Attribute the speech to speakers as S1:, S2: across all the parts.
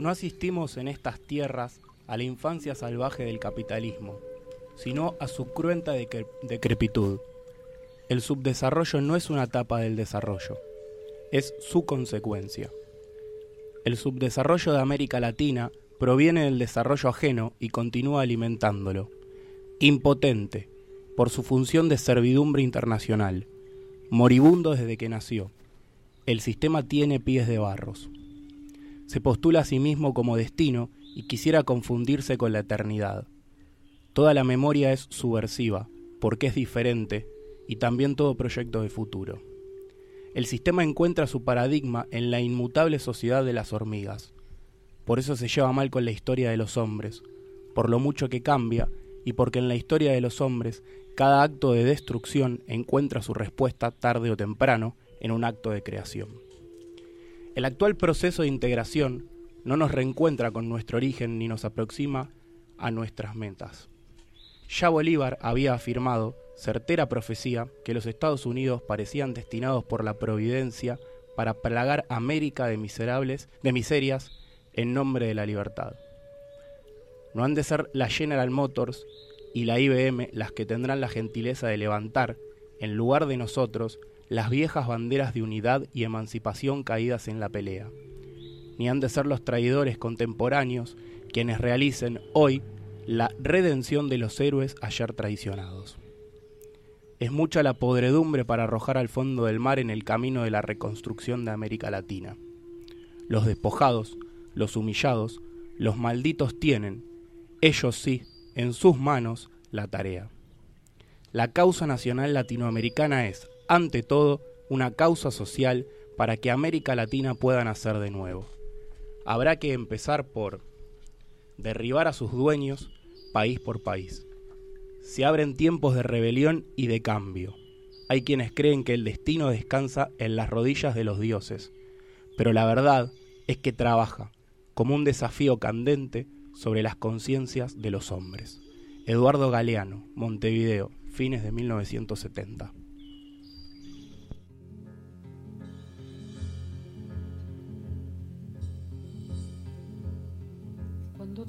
S1: No asistimos en estas tierras a la infancia salvaje del capitalismo, sino a su cruenta decrepitud. El subdesarrollo no es una etapa del desarrollo, es su consecuencia. El subdesarrollo de América Latina proviene del desarrollo ajeno y continúa alimentándolo. Impotente, por su función de servidumbre internacional, moribundo desde que nació. El sistema tiene pies de barros. Se postula a sí mismo como destino y quisiera confundirse con la eternidad. Toda la memoria es subversiva, porque es diferente, y también todo proyecto de futuro. El sistema encuentra su paradigma en la inmutable sociedad de las hormigas. Por eso se lleva mal con la historia de los hombres, por lo mucho que cambia y porque en la historia de los hombres cada acto de destrucción encuentra su respuesta tarde o temprano en un acto de creación. El actual proceso de integración no nos reencuentra con nuestro origen ni nos aproxima a nuestras metas. Ya Bolívar había afirmado certera profecía que los Estados Unidos parecían destinados por la providencia para plagar América de miserables, de miserias en nombre de la libertad. No han de ser la General Motors y la IBM las que tendrán la gentileza de levantar, en lugar de nosotros, las viejas banderas de unidad y emancipación caídas en la pelea. Ni han de ser los traidores contemporáneos quienes realicen hoy la redención de los héroes ayer traicionados. Es mucha la podredumbre para arrojar al fondo del mar en el camino de la reconstrucción de América Latina. Los despojados, los humillados, los malditos tienen, ellos sí, en sus manos, la tarea. La causa nacional latinoamericana es, ante todo, una causa social para que América Latina pueda nacer de nuevo. Habrá que empezar por derribar a sus dueños país por país se abren tiempos de rebelión y de cambio. Hay quienes creen que el destino descansa en las rodillas de los dioses, pero la verdad es que trabaja como un desafío candente sobre las conciencias de los hombres. Eduardo Galeano, Montevideo, fines de 1970.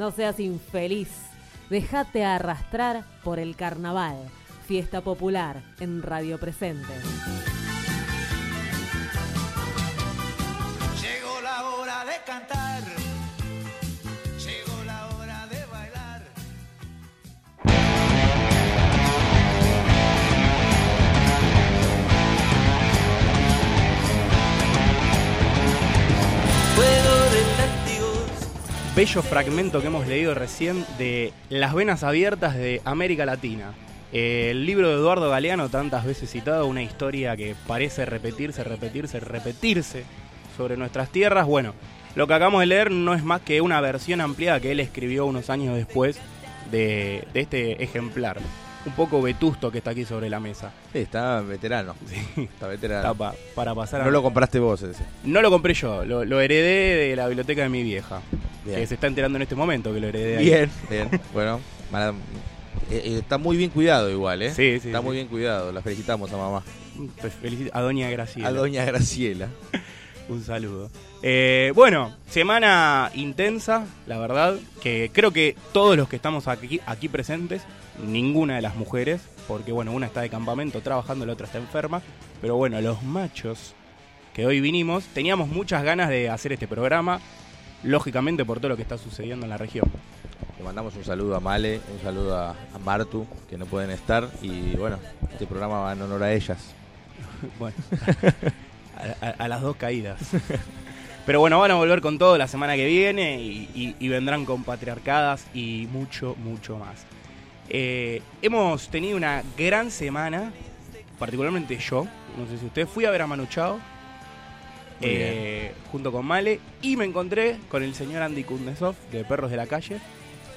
S2: No seas infeliz. Déjate arrastrar por el carnaval. Fiesta popular en Radio Presente.
S1: Bello fragmento que hemos leído recién de Las venas abiertas de América Latina. Eh, El libro de Eduardo Galeano, tantas veces citado, una historia que parece repetirse, repetirse, repetirse sobre nuestras tierras. Bueno, lo que acabamos de leer no es más que una versión ampliada que él escribió unos años después de, de este ejemplar. Un poco vetusto que está aquí sobre la mesa.
S3: Sí, está veterano. Está veterano.
S1: Está pa- para pasar a...
S3: No lo compraste vos ese.
S1: No lo compré yo, lo, lo heredé de la biblioteca de mi vieja.
S3: Bien.
S1: Que se está enterando en este momento que lo heredé ahí.
S3: Bien, bien. Bueno, mala- eh, eh, está muy bien cuidado igual, ¿eh?
S1: Sí, sí,
S3: Está
S1: sí.
S3: muy bien cuidado. La felicitamos a mamá.
S1: Pues felicito a Doña Graciela.
S3: A doña Graciela.
S1: Un saludo. Eh, bueno, semana intensa, la verdad, que creo que todos los que estamos aquí, aquí presentes, ninguna de las mujeres, porque bueno, una está de campamento trabajando, la otra está enferma, pero bueno, los machos que hoy vinimos, teníamos muchas ganas de hacer este programa, lógicamente por todo lo que está sucediendo en la región.
S3: Le mandamos un saludo a Male, un saludo a, a Martu, que no pueden estar. Y bueno, este programa va en honor a ellas.
S1: Bueno, a, a- a las dos caídas. Pero bueno, van a volver con todo la semana que viene y, y- y vendrán con patriarcadas y mucho, mucho más. Eh, hemos tenido una gran semana, particularmente yo, no sé si usted, fui a ver a Manu Chao
S3: Muy
S1: eh, junto con Male y me encontré con el señor Andy Kundesov de Perros de la Calle.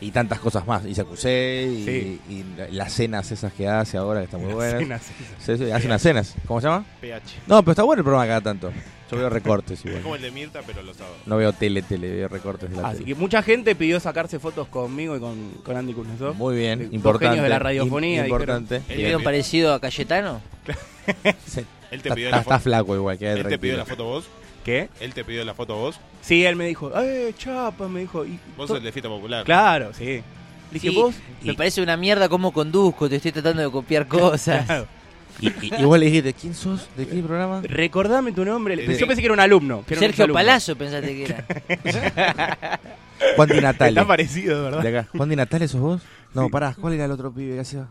S3: Y tantas cosas más. Y se acusé, y,
S1: Sí.
S3: y las cenas esas que hace ahora, que están muy
S1: Las
S3: buenas.
S1: cenas esas.
S3: Sí, sí, hace unas cenas. ¿Cómo se llama?
S4: PH.
S3: No, pero está bueno el programa cada tanto. Yo veo recortes
S4: Es
S3: igual.
S4: como el de Mirta, pero los sábados.
S3: No veo tele, tele, veo recortes de la
S1: Así
S3: tele.
S1: que mucha gente pidió sacarse fotos conmigo y con, con Andy Kundesov.
S3: Muy bien, importante.
S1: genios de la radiofonía,
S3: im- Importante.
S4: El
S5: ¿Vieron
S4: de-
S5: parecido a Cayetano?
S3: Sí.
S4: Él te
S3: Está,
S4: pidió
S3: está-
S4: la
S3: está
S4: foto.
S3: flaco igual, que
S4: Él te pidió la foto vos.
S1: ¿Qué?
S4: Él te pidió la foto vos.
S1: Sí, él me dijo, ¡eh, chapa! Me dijo. Y
S4: Vos sos el de fiesta popular.
S1: Claro, sí. Le dije,
S5: Sí,
S1: vos.
S5: Me
S1: Y-
S5: parece una mierda cómo conduzco, te estoy tratando de copiar cosas.
S1: Claro.
S3: Y, y- y vos le dijiste, ¿quién sos? ¿De qué programa?
S1: Recordame tu nombre.
S4: Sí.
S1: Yo pensé que era un alumno. que era un
S5: Sergio
S1: exalumno.
S5: Palazzo pensaste que era.
S3: Juan Di Natale.
S1: Está parecido, de ¿verdad?
S3: De acá. ¿Juan Di Natale sos vos? No, pará, ¿cuál era el otro pibe que hacía?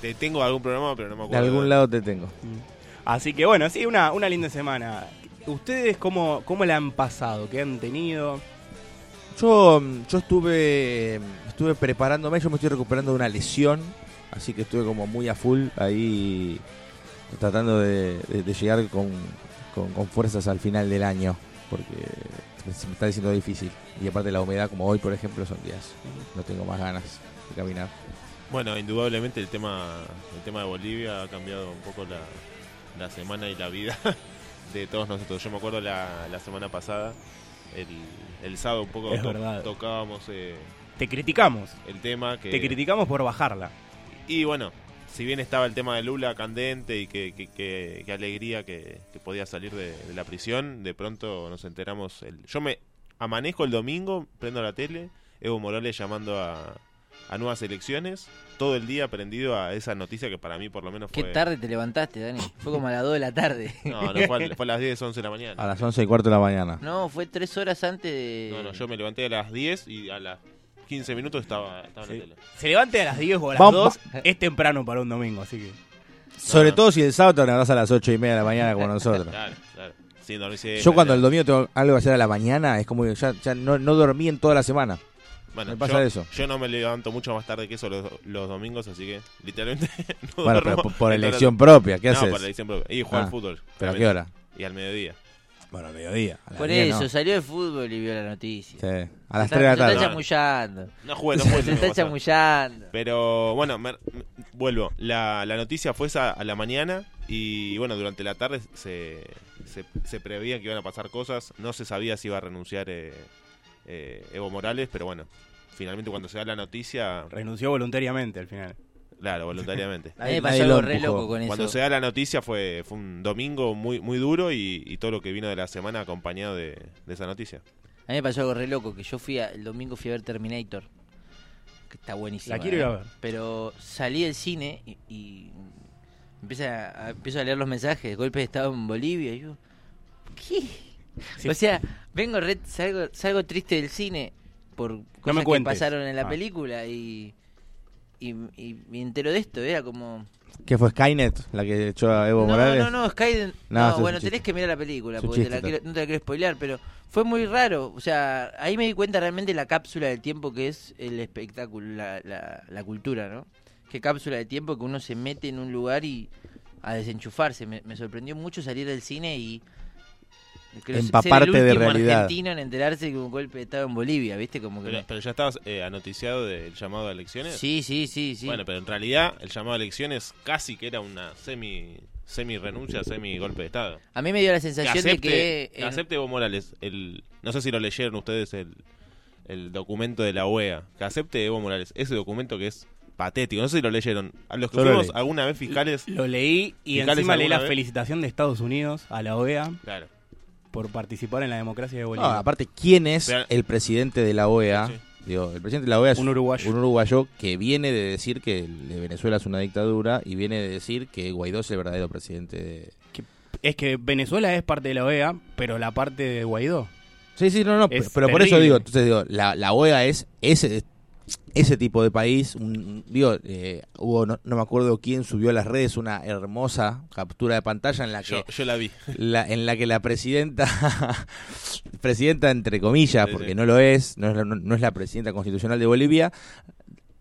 S4: Te tengo algún programa, pero no me
S3: De
S4: acuerdo.
S3: algún lado te tengo.
S1: Así que bueno, sí, una, una linda semana. ¿Ustedes cómo, cómo la han pasado? ¿Qué han tenido?
S3: Yo, mm, yo estuve, estuve preparándome, yo me estoy recuperando de una lesión, así que estuve como muy a full ahí tratando de, de- de llegar con, con- con fuerzas al final del año, porque se me está diciendo difícil. Y aparte la humedad, como hoy por ejemplo, son días. No tengo más ganas de caminar.
S4: Bueno, indudablemente el tema, el tema de Bolivia ha cambiado un poco la, la semana y la vida de todos nosotros. Yo me acuerdo la, la semana pasada, el, el sábado un poco tocábamos eh,
S1: Te criticamos.
S4: el tema que...
S1: Te criticamos por bajarla.
S4: Y bueno, si bien estaba el tema de Lula candente y que, que- que alegría que, que podía salir de, de la prisión, de pronto nos enteramos. El, yo me amanezco el domingo, prendo la tele, Evo Morales llamando a, a nuevas elecciones, todo el día prendido a esa noticia que para mí por lo menos
S5: Qué
S4: fue...
S5: tarde te levantaste, Dani. Fue como a las 2 de la tarde.
S4: No, no, fue, a- fue a las 10, 11 de la mañana.
S3: A las 11 y cuarto de la mañana.
S5: No, fue tres horas antes de...
S4: No, no, yo me levanté a las 10 y a las 15 minutos estaba, estaba en
S1: Sí.
S4: la tele.
S1: Se levante a las 10 o a las
S3: Vamos,
S1: 2, es temprano para un domingo, así que.
S3: Sobre
S4: No.
S3: todo si el sábado te levantás a las 8 y media de la mañana como nosotros.
S4: Claro, claro. Sí, no, hice-
S3: Yo cuando el domingo tengo algo que hacer a la mañana, es como que ya, ya no, no dormí en toda la semana.
S4: Bueno,
S3: me pasa
S4: yo,
S3: eso.
S4: Yo no me levanto mucho más tarde que eso los, los domingos, así que literalmente no
S3: Bueno, pero por, elección propia, ¿qué
S4: no,
S3: haces?
S4: por elección propia. Y jugar
S3: Ah,
S4: al fútbol.
S3: ¿Pero a qué hora?
S4: Y al mediodía.
S3: Bueno, a mediodía. a
S5: Por
S3: 10,
S5: eso,
S3: ¿no?
S5: salió de fútbol y vio la noticia.
S3: Sí, a
S5: Se
S3: las
S5: está-
S3: 3 de la
S5: Se
S3: tarde.
S5: está chamullando.
S4: No jugué, no jugué.
S5: Se
S4: el
S5: está chamullando.
S4: Pero bueno, me- me- vuelvo. La, la noticia fue esa a la mañana y bueno, durante la tarde se, se, se preveía que iban a pasar cosas. No se sabía si iba a renunciar eh, eh, Evo Morales, pero bueno, finalmente cuando se da la noticia,
S1: Renunció voluntariamente al final.
S4: claro, voluntariamente.
S5: A mí me pasó algo re loco con
S4: Cuando
S5: eso.
S4: se da la noticia fue, fue un domingo muy muy duro y, y todo lo que vino de la semana acompañado de, de esa noticia.
S5: A mí me pasó algo re loco, que yo fui a- el domingo fui a ver Terminator, que está buenísimo.
S1: La quiero ir a ver.
S5: Pero salí del cine y, y empieza a, empiezo a leer los mensajes, golpe de estado en Bolivia, y yo, ¿qué?
S1: Sí.
S5: O sea, vengo re- salgo, salgo triste del cine por cosas
S1: me
S5: que pasaron en la
S1: Ah.
S5: película y, y, y me entero de esto, era como...
S3: ¿Qué fue Skynet la que echó a Evo
S5: no,
S3: Morales?
S5: no, no, Sky...
S3: No,
S5: No,
S3: eso es
S5: bueno, tenés que mirar la película, porque te la quiero- no te la quiero spoilear, pero fue muy raro. O sea, ahí me di cuenta realmente la cápsula del tiempo que es el espectáculo, la, la, la cultura, ¿no? Qué cápsula de tiempo que uno se mete en un lugar y a desenchufarse. Me, me sorprendió mucho salir del cine y... creo ser
S3: Empaparte
S5: el
S3: de realidad.
S5: argentino en enterarse que hubo un golpe de estado en Bolivia, ¿viste? Como que...
S4: Pero, ya estabas eh, anoticiado del llamado a elecciones.
S5: Sí, sí, sí, sí.
S4: Bueno, pero en realidad el llamado a elecciones casi que era una semi semi renuncia, semi golpe de estado.
S5: A mí me dio la
S4: Que
S5: sensación
S4: acepte,
S5: de que...
S4: que
S5: en-
S4: acepte Evo Morales, el, no sé si lo leyeron ustedes el, el documento de la OEA, que acepte Evo Morales, ese documento que es patético, no sé si lo leyeron. A los que
S3: Yo
S4: fuimos alguna vez fiscales,
S1: Lo leí y encima leí la
S4: vez.
S1: felicitación de Estados Unidos a la OEA
S4: claro.
S1: Por participar en la democracia de
S3: No,
S1: Bolivia.
S3: aparte, ¿quién es
S4: Pero-
S3: el presidente de la OEA?
S4: Sí.
S3: Digo, el presidente de la OEA es
S1: Un uruguayo.
S3: un uruguayo que viene de decir que Venezuela es una dictadura y viene de decir que Guaidó es el verdadero presidente de...
S1: Es que Venezuela es parte de la OEA, pero la parte de Guaidó.
S3: Sí, sí, no, no,
S1: Es
S3: pero por eso digo, entonces digo, la, la OEA es ese ese tipo de país, un- digo, eh, hubo, no, no me acuerdo quién subió a las redes una hermosa captura de pantalla en la que
S4: Yo, yo la vi.
S3: la, en la que la presidenta, presidenta entre comillas, porque no lo es, no es, la, no- no es la presidenta constitucional de Bolivia,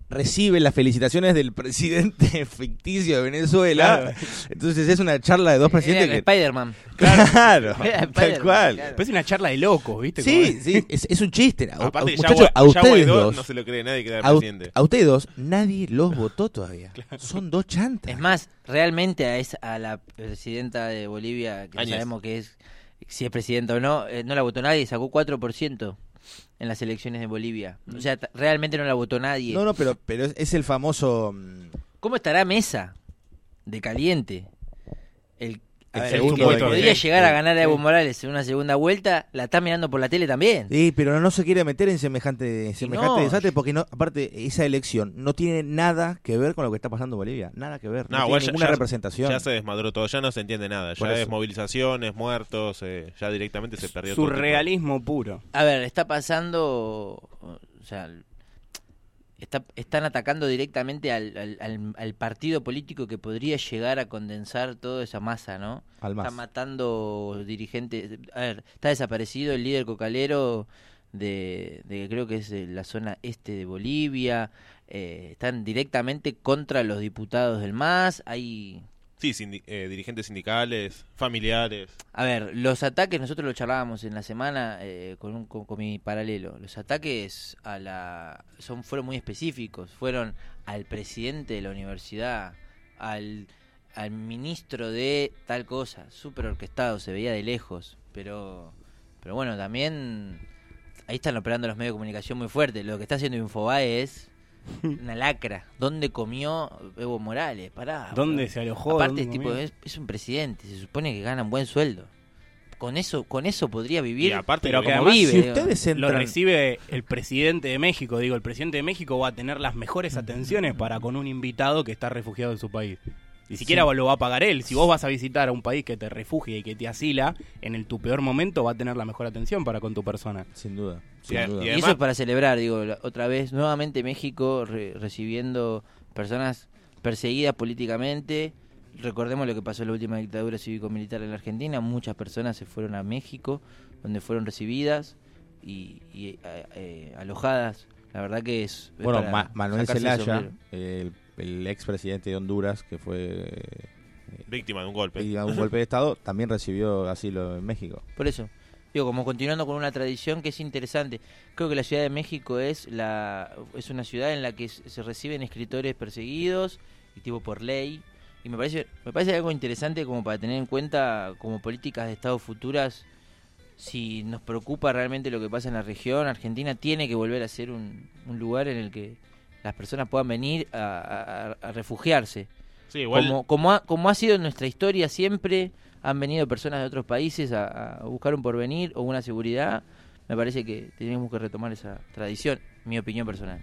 S3: recibe las felicitaciones del presidente ficticio de Venezuela.
S1: Claro.
S3: Entonces es una charla de dos
S5: Era
S3: presidentes que...
S5: Spider-Man.
S3: Claro, tal cual.
S5: claro.
S1: Pero es una charla de locos, ¿viste?
S3: Sí, sí, es, es un chiste. A-
S4: Aparte,
S3: muchachos, a ustedes dos,
S4: no se lo cree nadie que era
S3: a,
S4: presidente.
S3: a ustedes dos, nadie los votó todavía. Son dos chantas.
S5: Es más, realmente a, esa, a la presidenta de Bolivia, que sabemos que es si es presidenta o no, eh, no la votó nadie, sacó 4% en las elecciones de Bolivia. O sea, t- realmente no la votó nadie.
S3: No, no, pero, pero es, es el famoso... mm,
S5: ¿Cómo estará Mesa de caliente? El,
S3: A
S5: el
S3: ver,
S5: que
S3: el
S5: le
S3: supuesto
S5: podría
S3: que-
S5: llegar a ganar a Evo Morales en una segunda vuelta, la está mirando por la tele también.
S3: Sí, pero no se quiere meter en semejante, semejante
S5: no.
S3: desastre porque no, aparte esa elección no tiene nada que ver con lo que está pasando en Bolivia, nada que ver, no,
S4: No,
S3: tiene
S4: ya-
S3: ninguna
S4: ya-
S3: representación.
S4: Ya se desmadró todo, ya no se entiende nada.
S3: Por
S4: Ya
S3: eso.
S4: es movilizaciones, muertos, eh, ya directamente se perdió todo. tipo.
S1: Surrealismo puro.
S5: A ver, está pasando, o sea, está, están atacando directamente al, al- al- partido político que podría llegar a condensar toda esa masa, ¿no?
S3: Al más.
S5: Está matando dirigentes. A ver, está desaparecido el líder cocalero de, de creo que es de la zona este de Bolivia. eh, están directamente contra los diputados del MAS. Hay
S4: Sí, sindi- eh, dirigentes sindicales, familiares.
S5: A ver, los ataques, nosotros lo charlábamos en la semana eh, con, un, con, mi paralelo. Los ataques a la son fueron muy específicos. Fueron al presidente de la universidad, al, al ministro de tal cosa, súper orquestado, se veía de lejos. Pero, pero bueno, también ahí están operando los medios de comunicación muy fuerte. Lo que está haciendo Infobae es una lacra. ¿Dónde comió Evo Morales? Pará.
S1: ¿Dónde se alojó?
S5: Aparte, es, es un presidente, se supone que gana un buen sueldo. Con eso, con eso podría vivir
S4: Y aparte,
S1: Pero
S4: lo
S1: que
S4: que-
S5: como
S1: además,
S5: vive.
S3: Si ustedes
S1: Lo
S3: entran...
S1: recibe el presidente de México. Digo, el presidente de México va a tener las mejores atenciones para con un invitado que está refugiado en su país. Ni siquiera lo va a pagar él. Si vos vas a visitar a un país que te refugia y que te asila, en el tu peor momento va a tener la mejor atención para con tu persona.
S3: Sin duda.
S4: Y
S3: Sin
S4: a-
S3: duda.
S4: y
S5: Y eso es para celebrar, digo, otra vez, nuevamente México re- recibiendo personas perseguidas políticamente. Recordemos lo que pasó en la última dictadura cívico-militar en la Argentina. Muchas personas se fueron a México, donde fueron recibidas y, y, eh, eh, alojadas. La verdad que es. es
S3: Bueno,
S5: para
S3: Ma- Manuel Zelaya,
S5: sombrero.
S3: el, el expresidente de Honduras, que fue
S4: Víctima de un golpe.
S3: víctima de un golpe de Estado, también recibió asilo en México.
S5: Por eso. Digo, como continuando con una tradición que es interesante. Creo que la Ciudad de México es la es una ciudad en la que se reciben escritores perseguidos y tipo por ley. Y me parece me parece algo interesante como para tener en cuenta como políticas de Estado futuras. Si nos preocupa realmente lo que pasa en la región, Argentina tiene que volver a ser un, un lugar en el que las personas puedan venir a, a- a refugiarse.
S4: Sí, igual.
S5: Como, como, ha, como ha sido en nuestra historia siempre, han venido personas de otros países a, a buscar un porvenir o una seguridad. Me parece que tenemos que retomar esa tradición, mi opinión personal.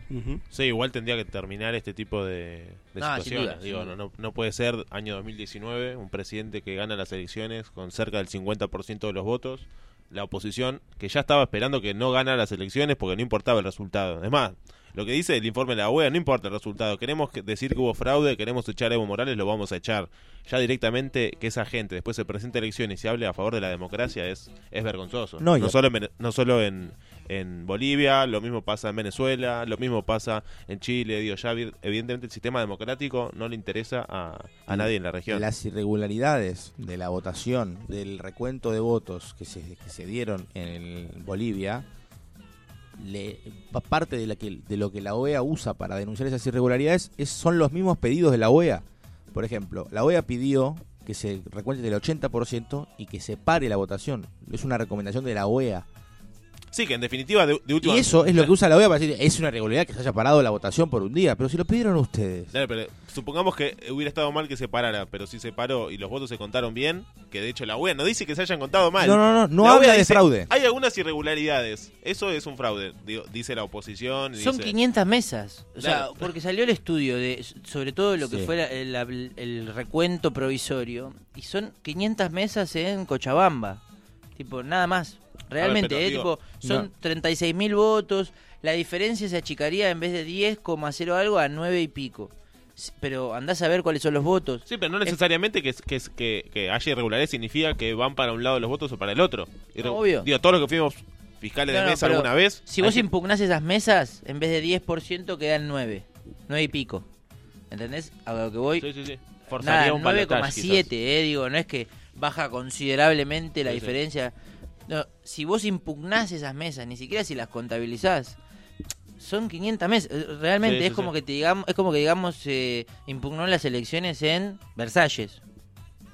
S4: Sí, igual tendría que terminar este tipo de, de
S5: No,
S4: situaciones.
S5: duda,
S4: Digo, no, no puede ser año 2019 un presidente que gana las elecciones con cerca del 50% de los votos. La oposición que ya estaba esperando que no gana las elecciones porque no importaba el resultado. Es más, lo que dice el informe de la OEA, no importa el resultado. Queremos que- decir que hubo fraude, queremos echar a Evo Morales, lo vamos a echar. Ya directamente que esa gente después se presente a elecciones y hable a favor de la democracia es, es vergonzoso.
S3: No,
S4: No, solo, en, no solo en, en Bolivia, lo mismo pasa en Venezuela, lo mismo pasa en Chile. Digo, ya vi- evidentemente el sistema democrático no le interesa a, a nadie en la región.
S3: Las irregularidades de la votación, del recuento de votos que se, que se dieron en Bolivia, parte de, la que, de lo que la OEA usa para denunciar esas irregularidades es, son los mismos pedidos de la OEA. Por ejemplo, la OEA pidió que se recuente del 80% y que se pare la votación. Es una recomendación de la OEA.
S4: Sí, que en definitiva, de, de última.
S3: Y eso es lo que usa la OEA para decir, es una irregularidad que se haya parado la votación por un día, pero si lo pidieron ustedes.
S4: Claro, pero supongamos que hubiera estado mal que se parara, pero si se paró y los votos se contaron bien, que de hecho la OEA no dice que se hayan contado mal.
S3: No, no, no, no
S4: La
S3: habla
S4: OEA
S3: de
S4: dice,
S3: fraude.
S4: Hay algunas irregularidades. Eso es un fraude, digo, dice la oposición.
S5: Son
S4: dice-
S5: 500 mesas. O sea,
S4: Claro.
S5: porque salió el estudio de sobre todo lo que
S3: Sí.
S5: fuera el, el- el recuento provisorio y son 500 mesas en Cochabamba. Tipo, nada más. Realmente,
S4: pero
S5: ¿eh?
S4: digo,
S5: tipo, son
S3: no.
S5: 36 mil votos. La diferencia se achicaría en vez de 10,0 algo a 9 y pico. Pero andás a ver cuáles son los votos.
S4: Sí, pero no necesariamente que, que, que, que haya irregularidades significa que van para un lado los votos o para el otro. Irre-
S5: obvio.
S4: Digo, todos los que fuimos fiscales
S5: No,
S4: de mesa alguna vez.
S5: Si vos
S4: que-
S5: impugnás esas mesas, en vez de 10% quedan 9. 9 y pico. ¿Entendés? A lo que voy.
S4: Sí, sí, sí. Forzaría
S5: Nada,
S4: un balotaje,
S5: 9,7, eh, digo, no es que baja considerablemente la
S4: Sí, sí.
S5: No, si vos impugnás esas mesas, ni siquiera si las contabilizás, son 500 mesas. Eh, Realmente
S4: Sí,
S5: es como
S4: sí.
S5: que te digamos, es como que digamos eh, impugnó las elecciones en Versalles.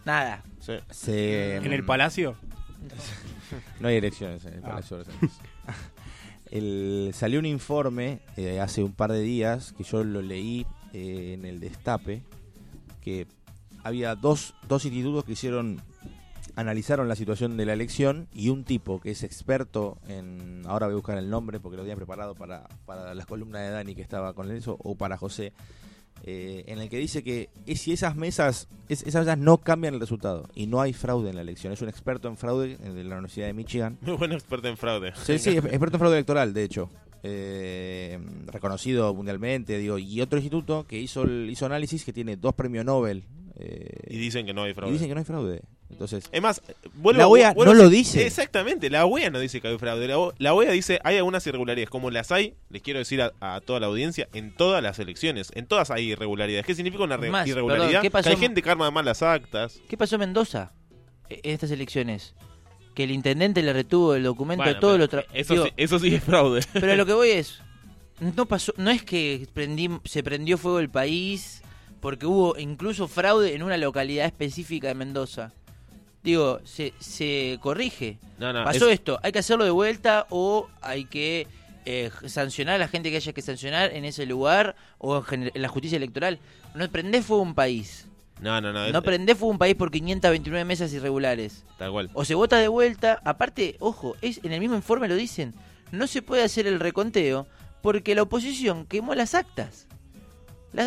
S5: Nada.
S4: Sí.
S3: Se-
S1: En el palacio.
S3: No hay elecciones en el Palacio de Versalles. El- salió un informe eh, hace un par de días que yo lo leí eh, en el Destape que había dos, dos institutos que hicieron analizaron la situación de la elección y un tipo que es experto en ahora voy a buscar el nombre porque lo había preparado para, para las columnas de Dani que estaba con eso o para José eh, en el que dice que si esas mesas es- esas mesas no cambian el resultado y no hay fraude en la elección es un experto en fraude eh, de la Universidad de Michigan
S4: Muy buen experto en fraude.
S3: Sí, sí, experto en fraude electoral, de hecho. Eh, reconocido mundialmente, digo. Y otro instituto que hizo el, hizo análisis que tiene dos premios Nobel. eh,
S4: Y dicen que no hay
S3: y
S4: fraude.
S3: dicen que no hay fraude. Entonces,
S4: Es más, vuelvo,
S3: La OEA
S4: vuelvo
S3: no
S4: a-
S3: lo dice.
S4: Exactamente, la OEA no dice que hay fraude. La, O- la OEA dice hay algunas irregularidades, como las hay, les quiero decir a, a toda la audiencia, en todas las elecciones. En todas hay irregularidades. ¿Qué significa una
S5: Más,
S4: irregularidad?
S5: perdón, ¿qué
S4: que
S5: pasó?
S4: hay gente que arma mal las actas.
S5: ¿Qué pasó en Mendoza eh, en estas elecciones? Que el intendente le retuvo el documento
S4: Bueno,
S5: a todo
S4: pero
S5: lo tra-
S4: eso,
S5: digo,
S4: sí, eso sí es fraude.
S5: Pero a lo que voy es, no pasó, no es que prendí- se prendió fuego el país porque hubo incluso fraude en una localidad específica de Mendoza. Digo, se, se corrige.
S4: No, no,
S5: Pasó
S4: es-
S5: esto, hay que hacerlo de vuelta o hay que eh, sancionar a la gente que haya que sancionar en ese lugar o en, en la justicia electoral. No prendés fuego un país.
S4: No, no, no.
S5: No prendés fuego un país por 529 mesas irregulares.
S4: Tal cual.
S5: O se vota de vuelta. Aparte, ojo, es en el mismo informe lo dicen. No se puede hacer el reconteo porque la oposición quemó las actas. La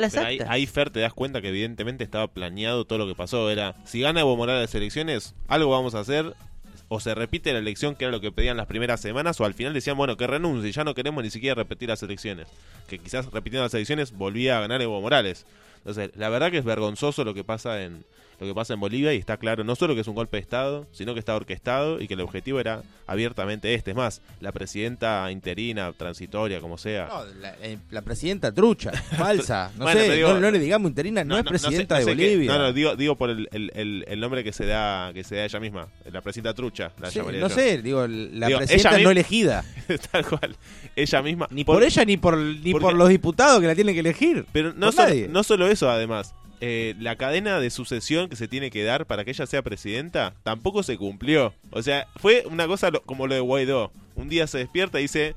S5: las
S4: Pero ahí,
S5: actas.
S4: ahí, Fer, te das cuenta que evidentemente estaba planeado todo lo que pasó. Era, si gana Evo Morales las elecciones, algo vamos a hacer. O se repite la elección, que era lo que pedían las primeras semanas, o al final decían, bueno, que renuncie, ya no queremos ni siquiera repetir las elecciones. Que quizás repitiendo las elecciones volvía a ganar Evo Morales. Entonces, la verdad que es vergonzoso lo que pasa en lo que pasa en Bolivia y está claro no solo que es un golpe de Estado, sino que está orquestado y que el objetivo era abiertamente este. Es más, la presidenta interina, transitoria, como sea,
S3: No, la, eh, la presidenta trucha, falsa. No
S4: Bueno,
S3: sé,
S4: digo-
S3: no, no le digamos interina, no, es presidenta de Bolivia.
S4: no, no, digo, digo por el, el- el- el nombre que se da que se da ella misma, la presidenta trucha, la
S3: Sí,
S4: llamaría
S3: no
S4: yo.
S3: sé, digo, la
S4: Digo,
S3: presidenta
S4: ella
S3: no elegida.
S4: Tal cual. Ella misma.
S3: Ni por, ella ni por ni por los diputados que la tienen que elegir.
S4: Pero no solo, no solo eso, además. Eh, la cadena de sucesión que se tiene que dar para que ella sea presidenta tampoco se cumplió. O sea, fue una cosa lo- como lo de Guaidó. Un día se despierta y dice: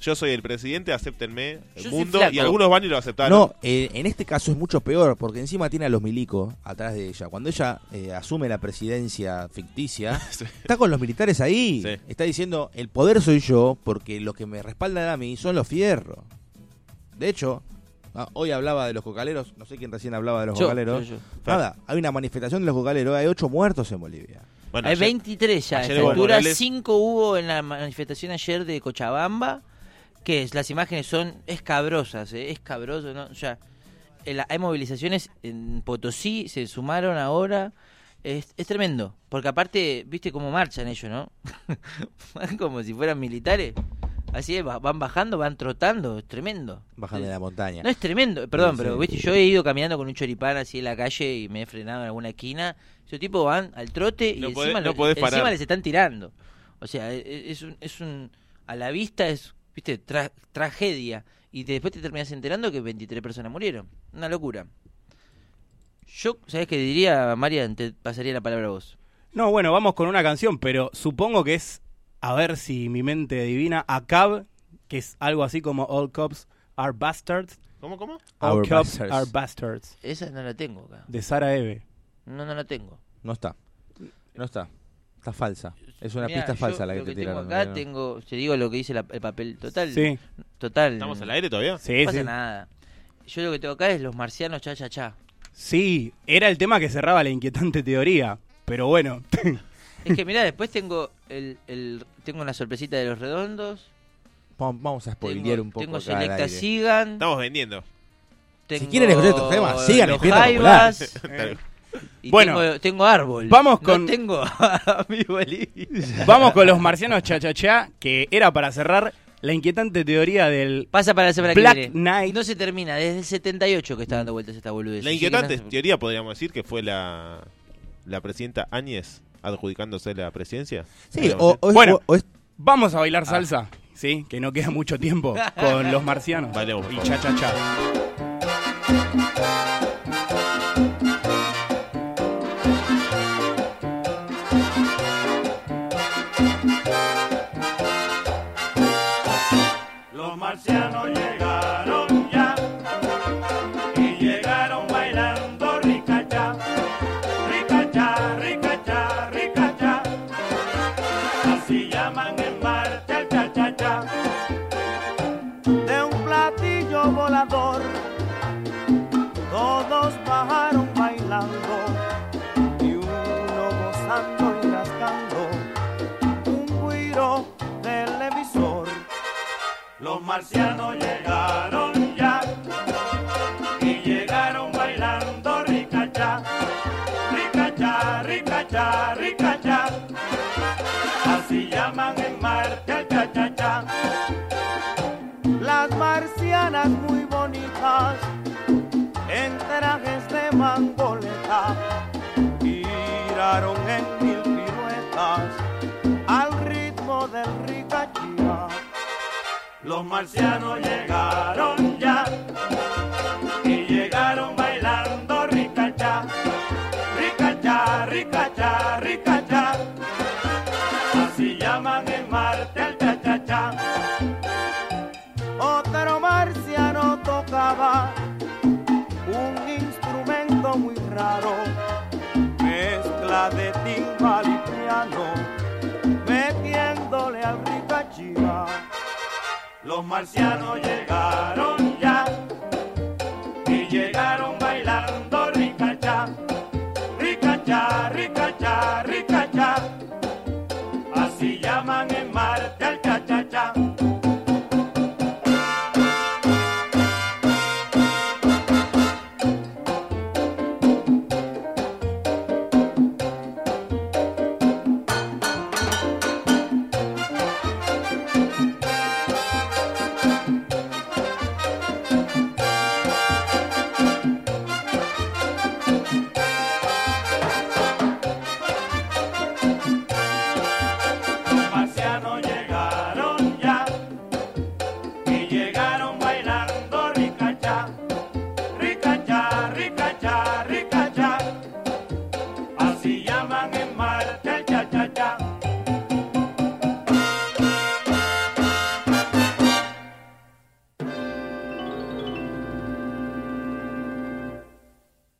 S4: Yo soy el presidente, acéptenme, el
S5: Yo
S4: mundo. Y algunos van y lo aceptaron.
S3: No, eh, en este caso es mucho peor, porque encima tiene a los milicos atrás de ella. Cuando ella eh, asume la presidencia ficticia,
S4: Sí.
S3: está con los militares ahí.
S4: Sí.
S3: Está diciendo, el poder soy yo, porque lo que me respaldan a mí son los fierros. De hecho, ah, hoy hablaba de los cocaleros, no sé quién recién hablaba de los
S5: Yo,
S3: cocaleros.
S5: yo, yo.
S3: Nada, hay una manifestación de los cocaleros, hay ocho muertos en Bolivia.
S4: Bueno,
S5: Hay
S4: ayer-
S5: 23 ya. A
S4: ayer
S5: esta altura,
S4: Morales-
S5: 5 hubo en la manifestación ayer de Cochabamba. Que es, las imágenes son escabrosas, ¿eh? escabroso, ¿no? O sea, el- hay movilizaciones en Potosí, se sumaron ahora. Es, es tremendo, porque aparte, viste cómo marchan ellos, ¿no? Como si fueran militares. Así es, va- van bajando, van trotando, es tremendo.
S3: Bajan de la montaña.
S5: No es tremendo, perdón, pero
S3: sí.
S5: viste, yo he ido caminando con un choripán así en la calle y me he frenado en alguna esquina. Esos tipos van al trote y
S4: No
S5: encima,
S4: podés- no
S5: lo-
S4: podés
S5: encima
S4: parar.
S5: les están tirando. O sea, e- e- es un, es un a la vista es, viste, tra- tragedia y te- después te terminas enterando que 23 personas murieron. Una locura. Yo, ¿sabes qué diría, Marian? Te pasaría la palabra a vos.
S1: No, bueno, vamos con una canción, pero supongo que es, a ver si mi mente adivina, Acab, que es algo así como All Cops Are Bastards.
S4: ¿Cómo, cómo?
S1: All
S3: Our
S1: Cops
S3: Bastards.
S1: Are Bastards,
S5: Esa no la tengo acá.
S1: de Sara Eve.
S5: No, no la tengo.
S3: No está. No está. Está falsa. Es una
S5: Mirá,
S3: pista
S5: yo
S3: falsa la que
S5: lo
S3: te
S5: tengo
S3: tiraron.
S5: acá,
S3: ¿no?
S5: tengo, te digo lo que dice la- el papel total.
S1: Sí,
S5: Total.
S4: ¿Estamos al aire todavía?
S1: sí,
S5: No pasa
S1: sí.
S5: nada. Yo lo que tengo acá es los marcianos cha cha cha.
S1: Sí, era el tema que cerraba la inquietante teoría, pero bueno.
S5: Es que mirá, después tengo el, el tengo una sorpresita de los redondos.
S3: Vamos a
S5: Tengo,
S3: spoilear un poco
S5: tengo
S3: acá
S5: Selecta. Sigan.
S4: Estamos vendiendo.
S5: tengo
S3: quieren escuchar estos temas, sigan
S5: los. Jaivas,
S4: Tal-
S5: y
S1: Bueno,
S5: tengo, tengo árbol.
S1: vamos
S5: No
S1: con-
S5: tengo a mi Bolivia.
S1: Vamos con los marcianos cha-cha-cha, que era para cerrar la inquietante teoría del
S5: Pasa para la semana
S1: Black
S5: que viene.
S1: Knight.
S5: No se termina, desde el 78 que está dando vueltas esta boludez.
S4: La inquietante
S5: no
S4: teoría podríamos decir que fue la, la presidenta Áñez adjudicándose la presidencia.
S3: Sí, o,
S1: Bueno.
S3: o es-
S1: Vamos a bailar salsa, ¿sí? Que no queda mucho tiempo con los marcianos.
S4: Bailemos,
S1: y
S4: favor.
S1: cha-cha-cha.
S6: Los marcianos llegaron ya y llegaron bailando ricacha, ricacha, ricacha, ricacha. Así llaman en marcha el cha cha cha. Las marcianas muy bonitas en trajes de mangoleta giraron en mil piruetas al ritmo del. Los marcianos llegaron ya marcianos llegaron ya. Y llegaron